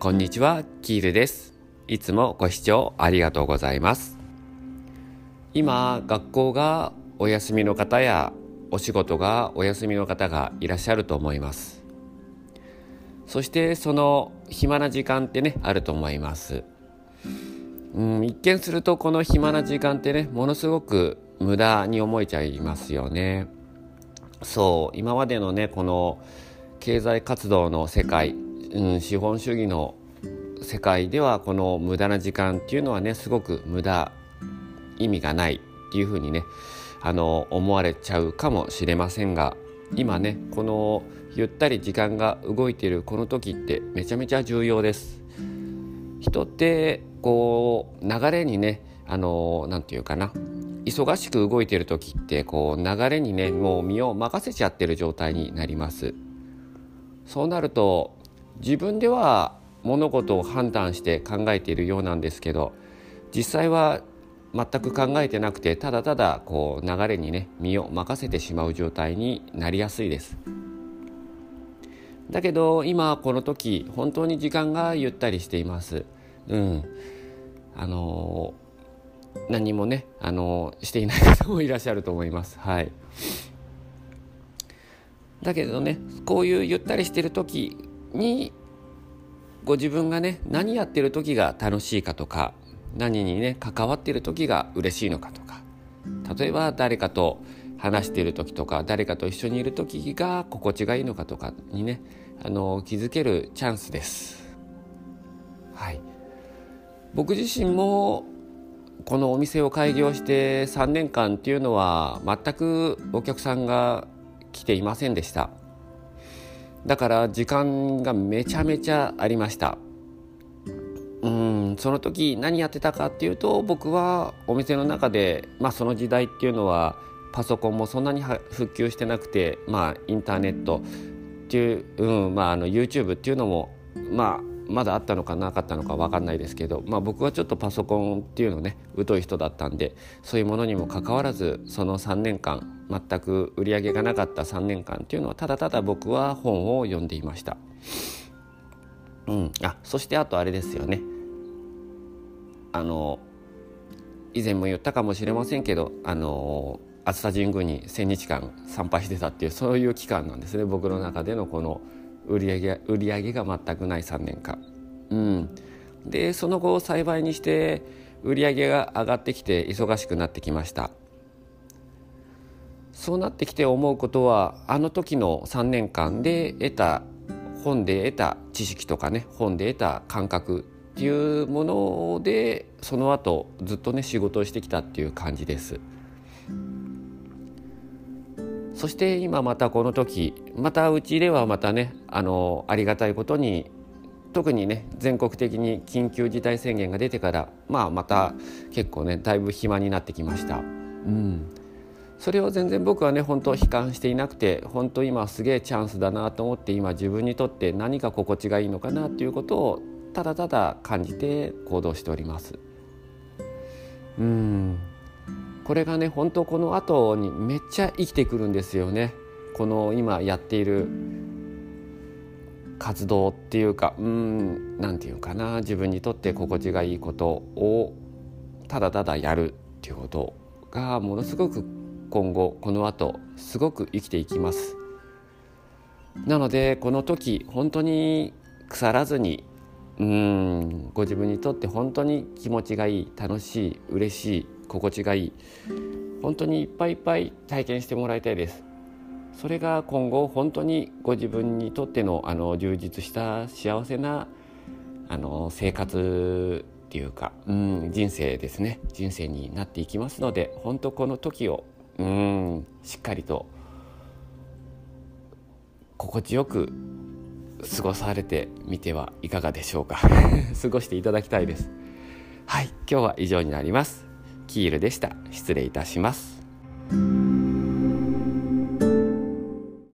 こんにちは、キールです。いつもご視聴ありがとうございます。今、学校がお休みの方やお仕事がお休みの方がいらっしゃると思います。そしてその暇な時間ってね、あると思います。うん、一見するとこの暇な時間ってね、ものすごく無駄に思えちゃいますよね。そう、今までのね、この経済活動の世界、うん、資本主義の世界ではこの無駄な時間っていうのはねすごく無駄意味がないっていうふうにねあの思われちゃうかもしれませんが今ねこのゆったり時間が動いているこの時ってめちゃめちゃ重要です。人ってこう流れにねあのなんて言うかな忙しく動いてる時ってこう流れにねもう身を任せちゃってる状態になりますそうなると自分では物事を判断して考えているようなんですけど実際は全く考えてなくてただただこう流れにね身を任せてしまう状態になりやすいです。だけど今この時本当に時間がゆったりしています。うん、あのー、何もね、あのー、していない方もいらっしゃると思います。はい。だけどねこういうゆったりしてる時にご自分がね何やってる時が楽しいかとか何にね関わってる時が嬉しいのかとか例えば誰かと話している時とか誰かと一緒にいる時が心地がいいのかとかにねあの気づけるチャンスです。はい、僕自身もこのお店を開業して3年間っていうのは全くお客さんが来ていませんでした。だから時間がめちゃめちゃありました。うんその時何やってたかっていうと僕はお店の中で、まあ、その時代っていうのはパソコンもそんなに復旧してなくて、まあ、インターネットっていう、うんまあ、あの YouTube っていうのも、まあ、まだあったのかなかったのか分かんないですけど、まあ、僕はちょっとパソコンっていうのね疎い人だったんでそういうものにもかかわらずその3年間全く売り上げがなかった3年間っていうのはただただ僕は本を読んでいました。うん、あそしてあとあれですよね。あの以前も言ったかもしれませんけどあの熱田神宮に1,000日間参拝してたっていうそういう期間なんですね。僕の中でのこの売り上げ売り上げが全くない3年間。うん、でその後幸いにして売り上げが上がってきて忙しくなってきましたそうなってきて思うことはあの時の3年間で得た本で得た知識とかね本で得た感覚っていうものでその後ずっとね仕事をしてきたっていう感じです。そして今またこの時またうちではまたねあのありがたいことに特にね全国的に緊急事態宣言が出てからまあまた結構ねだいぶ暇になってきました。うんそれを全然僕はね本当悲観していなくて本当今すげえチャンスだなと思って今自分にとって何が心地がいいのかなっていうことをただただ感じて行動しております。うんこれがね本当この後にめっちゃ生きてくるんですよねこの今やっている活動っていうかうん何て言うかな自分にとって心地がいいことをただただやるっていうことがものすごく今後この後すごく生きていきます。なのでこの時本当に腐らずにうんご自分にとって本当に気持ちがいい楽しい嬉しい心地がいい本当にいっぱいいっぱい体験してもらいたいです。それが今後本当にご自分にとってのあの充実した幸せなあの生活っていうか、うん、人生ですね。人生になっていきますので本当この時をうんしっかりと心地よく過ごされてみてはいかがでしょうか。過ごしていただきたいです。はい今日は以上になります。キールでした。失礼いたします。